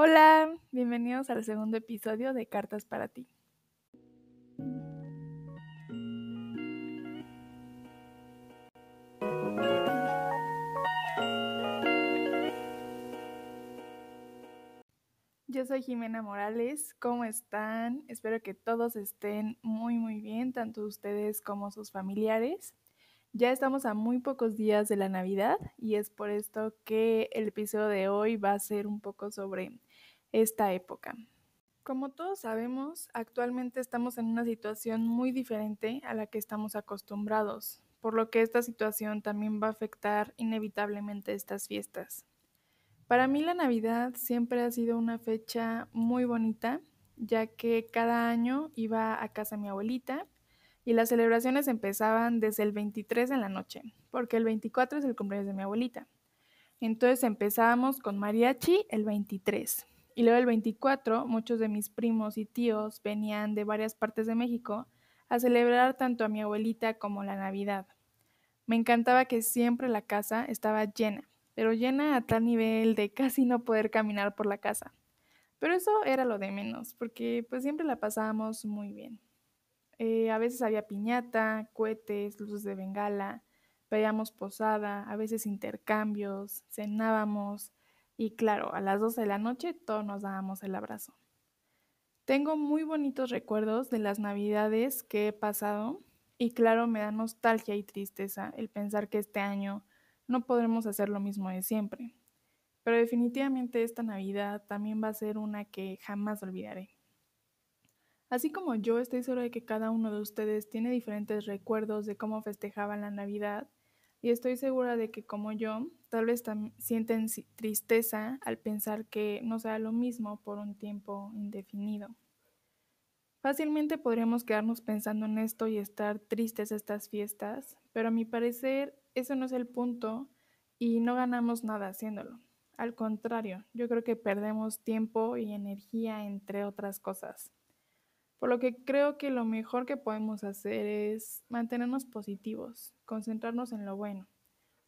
Hola, bienvenidos al segundo episodio de Cartas para ti. Yo soy Jimena Morales, ¿cómo están? Espero que todos estén muy muy bien, tanto ustedes como sus familiares. Ya estamos a muy pocos días de la Navidad y es por esto que el episodio de hoy va a ser un poco sobre esta época. Como todos sabemos, actualmente estamos en una situación muy diferente a la que estamos acostumbrados, por lo que esta situación también va a afectar inevitablemente estas fiestas. Para mí la Navidad siempre ha sido una fecha muy bonita, ya que cada año iba a casa mi abuelita y las celebraciones empezaban desde el 23 en la noche, porque el 24 es el cumpleaños de mi abuelita. Entonces empezábamos con mariachi el 23 y luego el 24, muchos de mis primos y tíos venían de varias partes de México a celebrar tanto a mi abuelita como la Navidad. Me encantaba que siempre la casa estaba llena, pero llena a tal nivel de casi no poder caminar por la casa. Pero eso era lo de menos, porque pues siempre la pasábamos muy bien. Eh, a veces había piñata, cohetes, luces de bengala, veíamos posada, a veces intercambios, cenábamos, y claro, a las 12 de la noche todos nos dábamos el abrazo. Tengo muy bonitos recuerdos de las navidades que he pasado y claro, me da nostalgia y tristeza el pensar que este año no podremos hacer lo mismo de siempre. Pero definitivamente esta Navidad también va a ser una que jamás olvidaré. Así como yo estoy segura de que cada uno de ustedes tiene diferentes recuerdos de cómo festejaban la Navidad, y estoy segura de que como yo, tal vez sienten tristeza al pensar que no sea lo mismo por un tiempo indefinido. Fácilmente podríamos quedarnos pensando en esto y estar tristes estas fiestas, pero a mi parecer eso no es el punto y no ganamos nada haciéndolo. Al contrario, yo creo que perdemos tiempo y energía entre otras cosas. Por lo que creo que lo mejor que podemos hacer es mantenernos positivos, concentrarnos en lo bueno,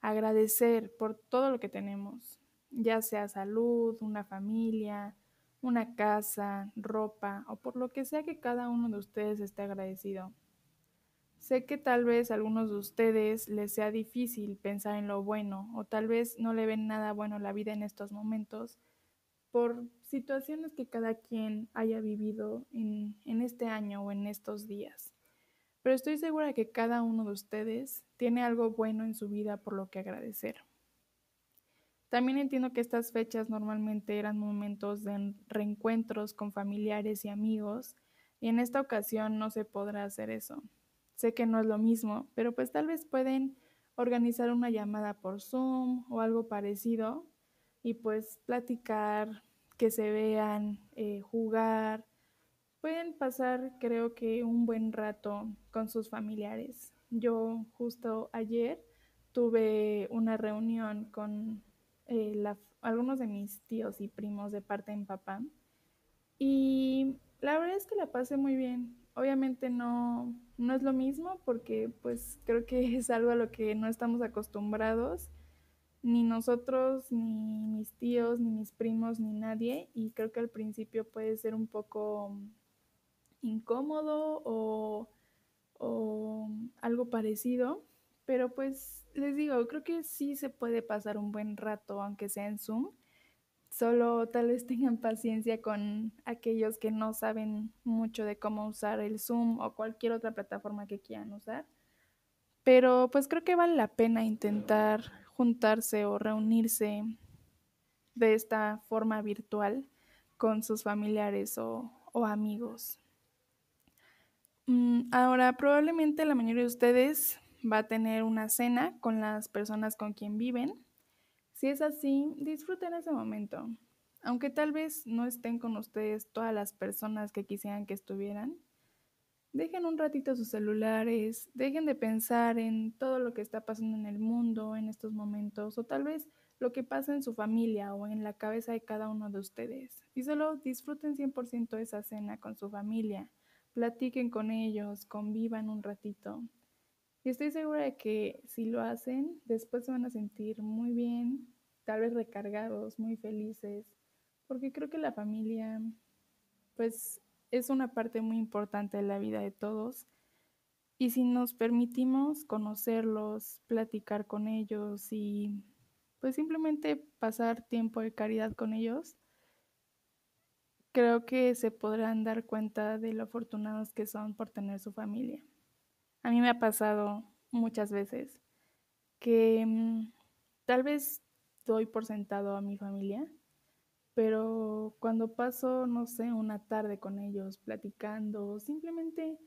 agradecer por todo lo que tenemos, ya sea salud, una familia, una casa, ropa o por lo que sea que cada uno de ustedes esté agradecido. Sé que tal vez a algunos de ustedes les sea difícil pensar en lo bueno o tal vez no le ven nada bueno la vida en estos momentos, por situaciones que cada quien haya vivido en, en, este año o en estos días. Pero estoy segura que cada uno de ustedes tiene algo bueno en su vida por lo que agradecer. También entiendo que estas fechas normalmente eran momentos de reencuentros con familiares y amigos y en esta ocasión no se podrá hacer eso. Sé que no es lo mismo, pero pues tal vez pueden organizar una llamada por Zoom o algo parecido y pues platicar, que se vean, eh, jugar. Pueden pasar creo que un buen rato con sus familiares. Yo justo ayer tuve una reunión con eh, algunos de mis tíos y primos de parte mi papá y la verdad es que la pasé muy bien. Obviamente no, no es lo mismo porque pues creo que es algo a lo que no estamos acostumbrados ni nosotros, ni mis tíos, ni mis primos, ni nadie. Y creo que al principio puede ser un poco incómodo o, algo parecido. Pero pues les digo, creo que sí se puede pasar un buen rato, aunque sea en Zoom. Solo tal vez tengan paciencia con aquellos que no saben mucho de cómo usar el Zoom o cualquier otra plataforma que quieran usar. Pero pues creo que vale la pena intentar juntarse o reunirse de esta forma virtual con sus familiares o, amigos. Mm, ahora, probablemente la mayoría de ustedes va a tener una cena con las personas con quien viven. Si es así, disfruten ese momento. Aunque tal vez no estén con ustedes todas las personas que quisieran que estuvieran, Dejen un ratito sus celulares, dejen de pensar en todo lo que está pasando en el mundo en estos momentos o tal vez lo que pasa en su familia o en la cabeza de cada uno de ustedes. Y solo disfruten 100% esa cena con su familia, platiquen con ellos, convivan un ratito. Y estoy segura de que si lo hacen, después se van a sentir muy bien, tal vez recargados, muy felices porque creo que la familia, pues, es una parte muy importante de la vida de todos. Y si nos permitimos conocerlos, platicar con ellos y pues simplemente pasar tiempo de caridad con ellos, creo que se podrán dar cuenta de lo afortunados que son por tener su familia. A mí me ha pasado muchas veces que mm, tal vez doy por sentado a mi familia, pero cuando paso, no sé, una tarde con ellos platicando, simplemente,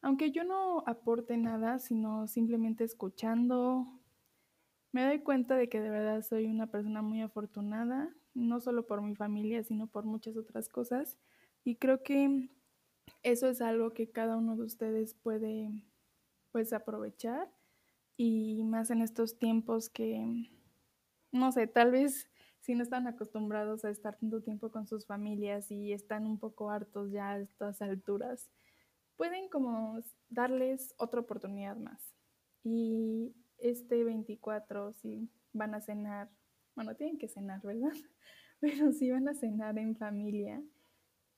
aunque yo no aporte nada, sino simplemente escuchando, me doy cuenta de que de verdad soy una persona muy afortunada, no solo por mi familia, sino por muchas otras cosas. Y creo que eso es algo que cada uno de ustedes puede pues aprovechar y más en estos tiempos que, no sé, tal vez si no están acostumbrados a estar tanto tiempo con sus familias y están un poco hartos ya a estas alturas, pueden como darles otra oportunidad más. Y este 24, si van a cenar, bueno, tienen que cenar, ¿verdad? Pero si van a cenar en familia,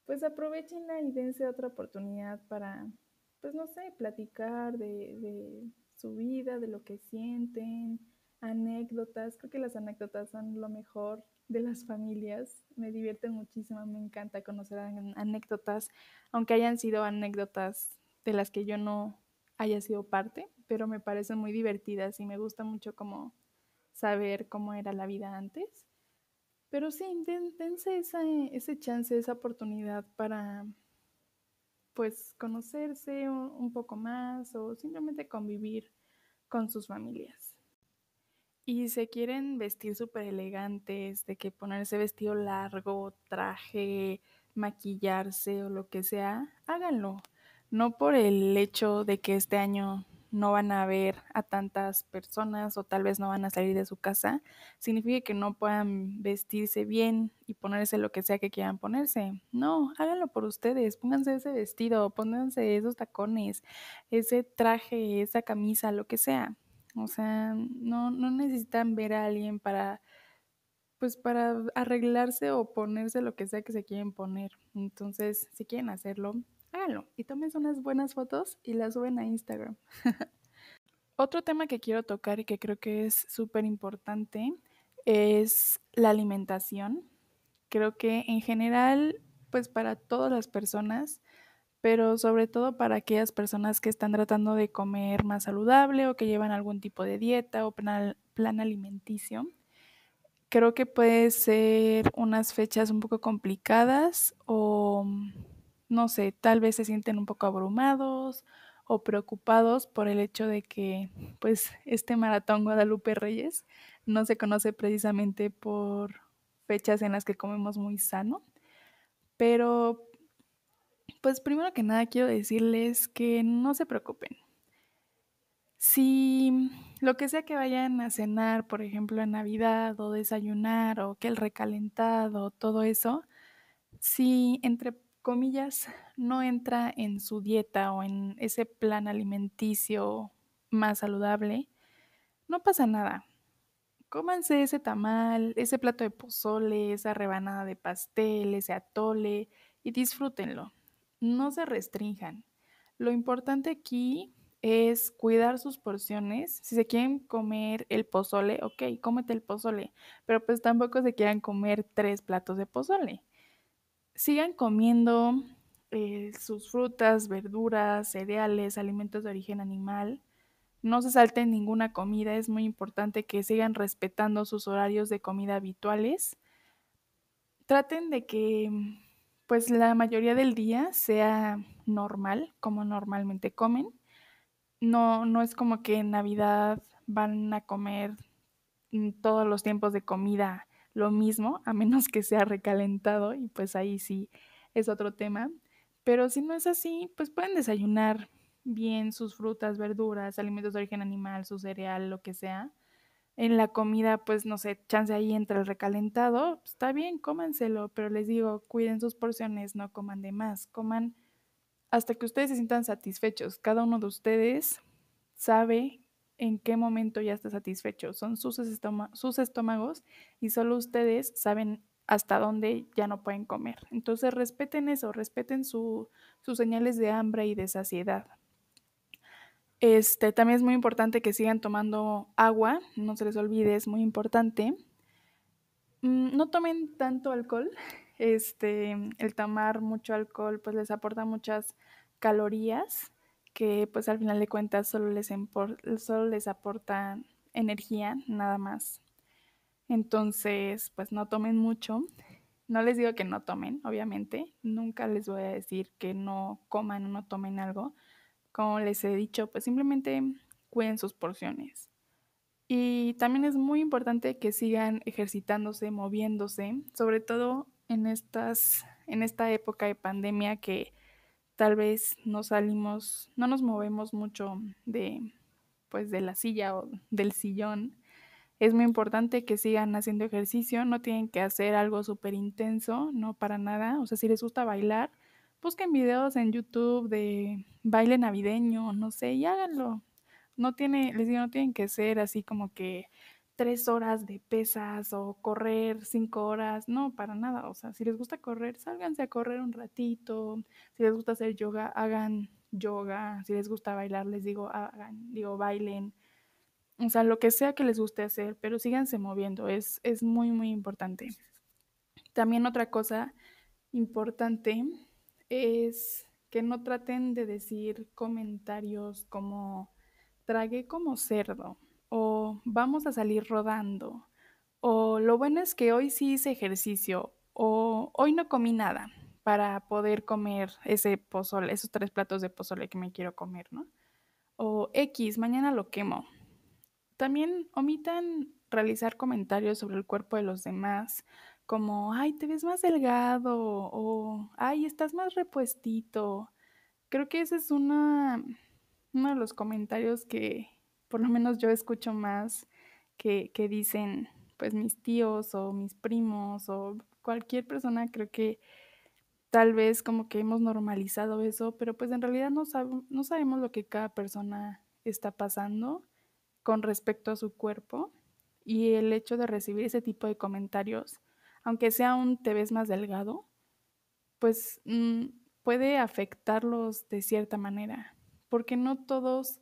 pues aprovechenla y dense otra oportunidad para, pues no sé, platicar de, de su vida, de lo que sienten, anécdotas. Creo que las anécdotas son lo mejor de las familias. Me divierten muchísimo, me encanta conocer anécdotas, aunque hayan sido anécdotas de las que yo no haya sido parte, pero me parecen muy divertidas y me gusta mucho como saber cómo era la vida antes. Pero sí, dense esa, ese chance, esa oportunidad para pues conocerse un poco más o simplemente convivir con sus familias. Y se quieren vestir súper elegantes, de que ponerse vestido largo, traje, maquillarse o lo que sea, háganlo. No por el hecho de que este año no van a ver a tantas personas o tal vez no van a salir de su casa, significa que no puedan vestirse bien y ponerse lo que sea que quieran ponerse. No, háganlo por ustedes, pónganse ese vestido, pónganse esos tacones, ese traje, esa camisa, lo que sea. O sea, no, no necesitan ver a alguien para pues para arreglarse o ponerse lo que sea que se quieren poner. Entonces, si quieren hacerlo, háganlo y tomen unas buenas fotos y las suben a Instagram. Otro tema que quiero tocar y que creo que es súper importante es la alimentación. Creo que en general, pues para todas las personas, pero sobre todo para aquellas personas que están tratando de comer más saludable o que llevan algún tipo de dieta o plan, plan alimenticio, creo que puede ser unas fechas un poco complicadas o no sé, tal vez se sienten un poco abrumados o preocupados por el hecho de que pues este maratón Guadalupe Reyes no se conoce precisamente por fechas en las que comemos muy sano, pero pues primero que nada quiero decirles que no se preocupen. Si lo que sea que vayan a cenar, por ejemplo, en Navidad o desayunar o que el recalentado, todo eso, si entre comillas, no entra en su dieta o en ese plan alimenticio más saludable, no pasa nada. Cómanse ese tamal, ese plato de pozole, esa rebanada de pastel, ese atole y disfrútenlo. No se restrinjan. Lo importante aquí es cuidar sus porciones. Si se quieren comer el pozole, ok, cómete el pozole, pero pues tampoco se quieran comer tres platos de pozole sigan comiendo eh, sus frutas, verduras, cereales, alimentos de origen animal. No se salten ninguna comida, es muy importante que sigan respetando sus horarios de comida habituales. Traten de que pues la mayoría del día sea normal, como normalmente comen. No, no es como que en Navidad van a comer mm, todos los tiempos de comida lo mismo, a menos que sea recalentado y pues ahí sí es otro tema. Pero si no es así, pues pueden desayunar bien sus frutas, verduras, alimentos de origen animal, su cereal, lo que sea. En la comida, pues no sé, chance ahí entre el recalentado, pues, está bien, cómanselo, pero les digo, cuiden sus porciones, no coman de más, coman hasta que ustedes se sientan satisfechos. Cada uno de ustedes sabe en qué momento ya está satisfecho. Son sus, sus estómagos y solo ustedes saben hasta dónde ya no pueden comer. Entonces respeten eso, respeten sus señales de hambre y de saciedad. Este, también es muy importante que sigan tomando agua, no se les olvide, es muy importante. Mm, no tomen tanto alcohol. Este, el tomar mucho alcohol pues les aporta muchas calorías que pues al final de cuentas solo les, solo les aporta energía, nada más. Entonces, pues no tomen mucho. No les digo que no tomen, obviamente. Nunca les voy a decir que no coman o no tomen algo. Como les he dicho, pues simplemente cuiden sus porciones. Y también es muy importante que sigan ejercitándose, moviéndose, sobre todo en estas en esta época de pandemia que tal vez no salimos, no nos movemos mucho de pues de la silla o del sillón es muy importante que sigan haciendo ejercicio, no tienen que hacer algo súper intenso, no para nada. O sea, si les gusta bailar, busquen videos en YouTube de baile navideño, no sé, y háganlo. No tiene, les digo, no tienen que ser así como que tres horas de pesas o correr cinco horas, no, para nada. O sea, si les gusta correr, sálganse a correr un ratito. Si les gusta hacer yoga, hagan yoga. Si les gusta bailar, les digo, hagan, digo, bailen o sea, lo que sea que les guste hacer, pero síganse moviendo, es, es muy, muy importante. También otra cosa importante es que no traten de decir comentarios como tragué como cerdo o vamos a salir rodando o lo bueno es que hoy sí hice ejercicio o hoy no comí nada para poder comer ese pozole, esos tres platos de pozole que me quiero comer, ¿no? O X, mañana lo quemo. También omitan realizar comentarios sobre el cuerpo de los demás, como, ay, te ves más delgado o, ay, estás más repuestito. Creo que ese es una, uno de los comentarios que por lo menos yo escucho más que, que dicen pues mis tíos o mis primos o cualquier persona, creo que tal vez como que hemos normalizado eso, pero pues en realidad no, no sabemos lo que cada persona está pasando con respecto a su cuerpo y el hecho de recibir ese tipo de comentarios, aunque sea un te ves más delgado, pues mm, puede afectarlos de cierta manera, porque no todos,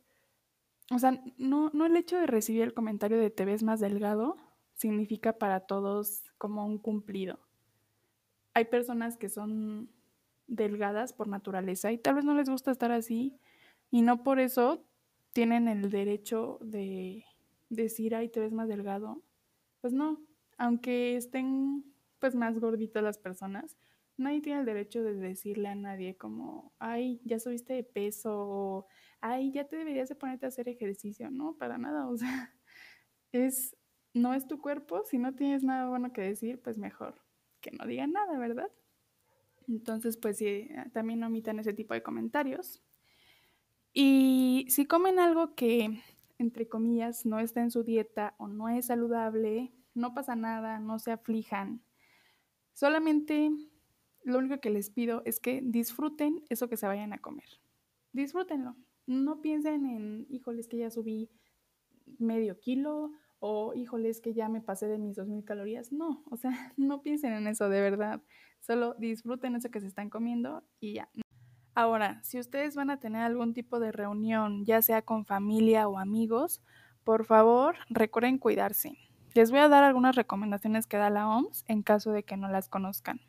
o sea, no, no el hecho de recibir el comentario de te ves más delgado significa para todos como un cumplido. Hay personas que son delgadas por naturaleza y tal vez no les gusta estar así y no por eso tienen el derecho de decir, ay, te ves más delgado. Pues no, aunque estén pues más gorditas las personas, nadie tiene el derecho de decirle a nadie como, ay, ya subiste de peso o, ay, ya te deberías de ponerte a hacer ejercicio. No, para nada, o sea, es, no es tu cuerpo, si no tienes nada bueno que decir, pues mejor que no digan nada, ¿verdad? Entonces, pues sí, también omitan ese tipo de comentarios. Y si comen algo que, entre comillas, no está en su dieta o no es saludable, no pasa nada, no se aflijan. Solamente lo único que les pido es que disfruten eso que se vayan a comer. Disfrútenlo. No piensen en, híjoles, que ya subí medio kilo o híjoles, que ya me pasé de mis 2.000 calorías. No, o sea, no piensen en eso de verdad. Solo disfruten eso que se están comiendo y ya. Ahora, si ustedes van a tener algún tipo de reunión, ya sea con familia o amigos, por favor recuerden cuidarse. Les voy a dar algunas recomendaciones que da la OMS en caso de que no las conozcan.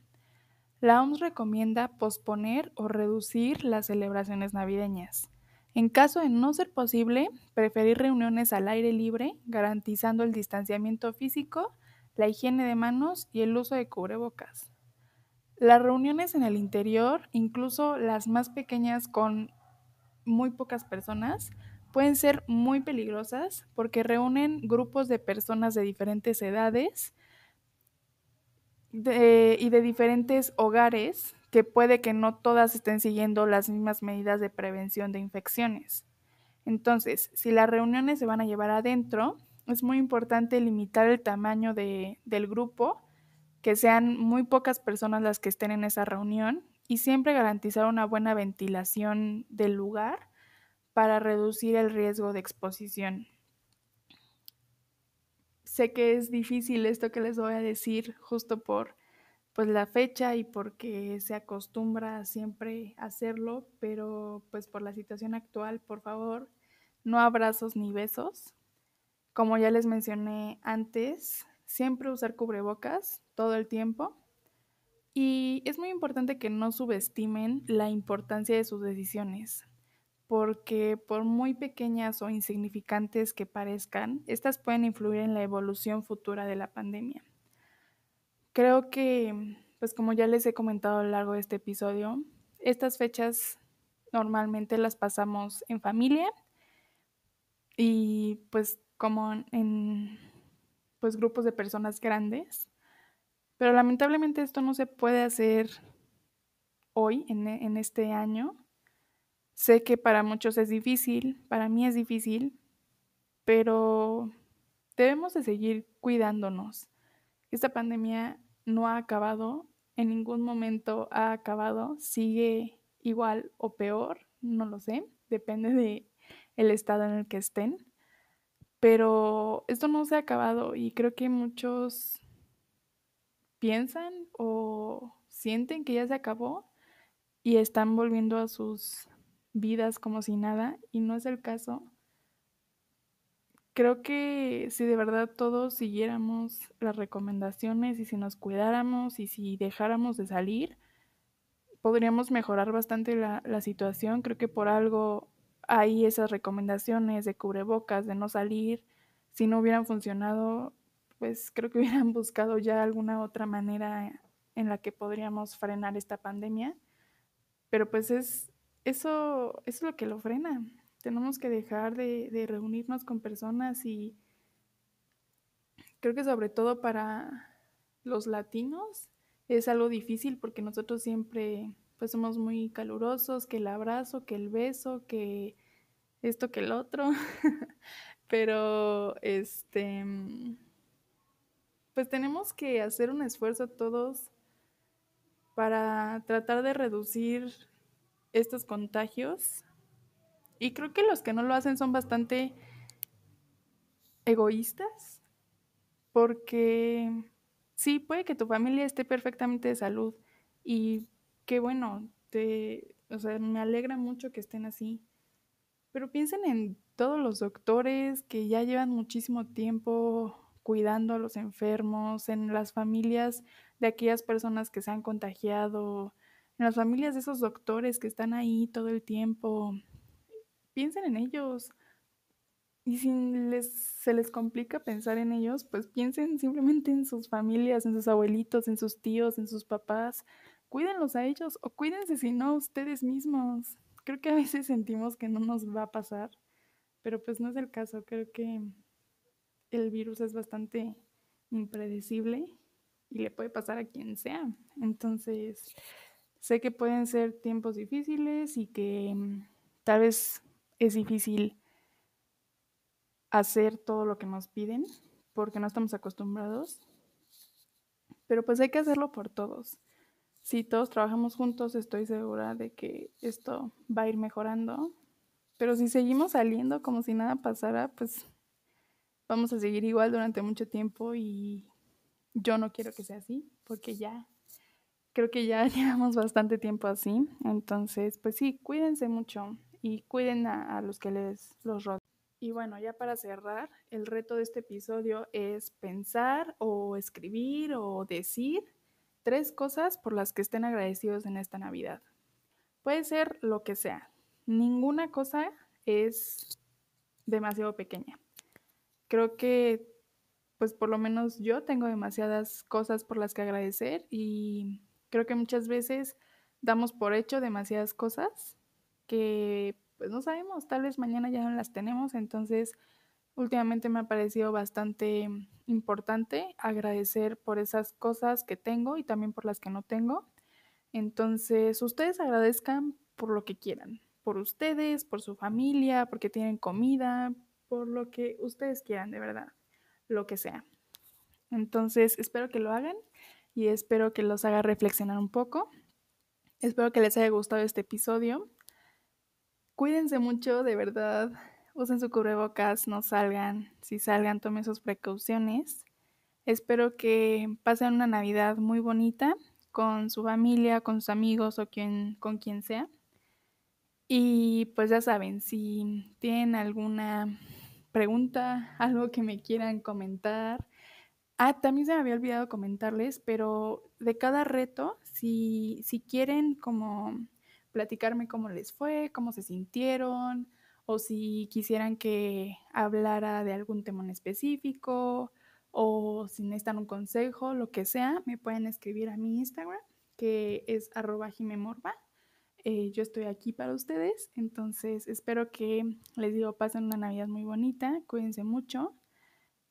La OMS recomienda posponer o reducir las celebraciones navideñas. En caso de no ser posible, preferir reuniones al aire libre, garantizando el distanciamiento físico, la higiene de manos y el uso de cubrebocas. Las reuniones en el interior, incluso las más pequeñas con muy pocas personas, pueden ser muy peligrosas porque reúnen grupos de personas de diferentes edades y de diferentes hogares que puede que no todas estén siguiendo las mismas medidas de prevención de infecciones. Entonces, si las reuniones se van a llevar adentro, es muy importante limitar el tamaño del grupo que sean muy pocas personas las que estén en esa reunión y siempre garantizar una buena ventilación del lugar para reducir el riesgo de exposición. Sé que es difícil esto que les voy a decir justo por pues la fecha y porque se acostumbra siempre hacerlo, pero pues por la situación actual, por favor, no abrazos ni besos. Como ya les mencioné antes, siempre usar cubrebocas todo el tiempo. Y es muy importante que no subestimen la importancia de sus decisiones, porque por muy pequeñas o insignificantes que parezcan, estas pueden influir en la evolución futura de la pandemia. Creo que, pues como ya les he comentado a lo largo de este episodio, estas fechas normalmente las pasamos en familia y pues como en pues grupos de personas grandes. Pero lamentablemente esto no se puede hacer hoy, en, en este año. Sé que para muchos es difícil, para mí es difícil, pero debemos de seguir cuidándonos. Esta pandemia no ha acabado, en ningún momento ha acabado, sigue igual o peor, no lo sé, depende de el estado en el que estén. Pero esto no se ha acabado y creo que muchos piensan o sienten que ya se acabó y están volviendo a sus vidas como si nada y no es el caso creo que si de verdad todos siguiéramos las recomendaciones y si nos cuidáramos y si dejáramos de salir, podríamos mejorar bastante la, situación. Creo que por algo hay esas recomendaciones de cubrebocas, de no salir. Si no hubieran funcionado, pues creo que hubieran buscado ya alguna otra manera en la que podríamos frenar esta pandemia. Pero pues es eso, es lo que lo frena. Tenemos que dejar de, reunirnos con personas y creo que sobre todo para los latinos es algo difícil porque nosotros siempre pues somos muy calurosos, que el abrazo, que el beso, que esto, que el otro, pero este pues tenemos que hacer un esfuerzo todos para tratar de reducir estos contagios y creo que los que no lo hacen son bastante egoístas, porque sí, puede que tu familia esté perfectamente de salud y qué bueno, te, o sea, me alegra mucho que estén así. Pero piensen en todos los doctores que ya llevan muchísimo tiempo cuidando a los enfermos, en las familias de aquellas personas que se han contagiado, en las familias de esos doctores que están ahí todo el tiempo, piensen en ellos. Y si les, se les complica pensar en ellos, pues piensen simplemente en sus familias, en sus abuelitos, en sus tíos, en sus papás. Cuídenlos a ellos o cuídense si no ustedes mismos. Creo que a veces sentimos que no nos va a pasar, pero pues no es el caso. Creo que el virus es bastante impredecible y le puede pasar a quien sea. Entonces, sé que pueden ser tiempos difíciles y que mm, tal vez es difícil hacer todo lo que nos piden porque no estamos acostumbrados, pero pues hay que hacerlo por todos. Si todos trabajamos juntos, estoy segura de que esto va a ir mejorando, pero si seguimos saliendo como si nada pasara, pues vamos a seguir igual durante mucho tiempo y yo no quiero que sea así, porque ya creo que ya llevamos bastante tiempo así. Entonces, pues sí, cuídense mucho y cuiden a, los que les los rodean. Y bueno, ya para cerrar, el reto de este episodio es pensar o escribir o decir tres cosas por las que estén agradecidos en esta Navidad. Puede ser lo que sea. Ninguna cosa es demasiado pequeña. Creo que, pues por lo menos yo tengo demasiadas cosas por las que agradecer y creo que muchas veces damos por hecho demasiadas cosas que pues no sabemos, tal vez mañana ya no las tenemos, entonces últimamente me ha parecido bastante importante agradecer por esas cosas que tengo y también por las que no tengo. Entonces, ustedes agradezcan por lo que quieran, por ustedes, por su familia, porque tienen comida, por lo que ustedes quieran, de verdad, lo que sea. Entonces, espero que lo hagan y espero que los haga reflexionar un poco. Espero que les haya gustado este episodio. Cuídense mucho, de verdad. Usen su cubrebocas, no salgan. Si salgan, tomen sus precauciones. Espero que pasen una Navidad muy bonita con su familia, con sus amigos o con quien sea. Y pues ya saben, si tienen alguna pregunta, algo que me quieran comentar. Ah, también se me había olvidado comentarles, pero de cada reto, si, si quieren como platicarme cómo les fue, cómo se sintieron, o si quisieran que hablara de algún tema en específico, o si necesitan un consejo, lo que sea, me pueden escribir a mi Instagram, que es arroba jimemorba. Eh, yo estoy aquí para ustedes, entonces espero que les digo, pasen una Navidad muy bonita, cuídense mucho